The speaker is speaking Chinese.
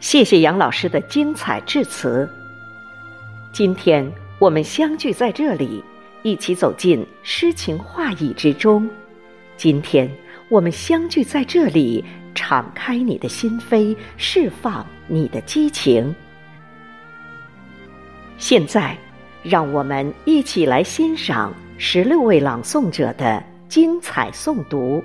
谢谢杨老师的精彩致辞。今天我们相聚在这里一起走进诗情画意之中。今天我们相聚在这里敞开你的心扉释放你的激情。现在让我们一起来欣赏十六位朗诵者的精彩诵读。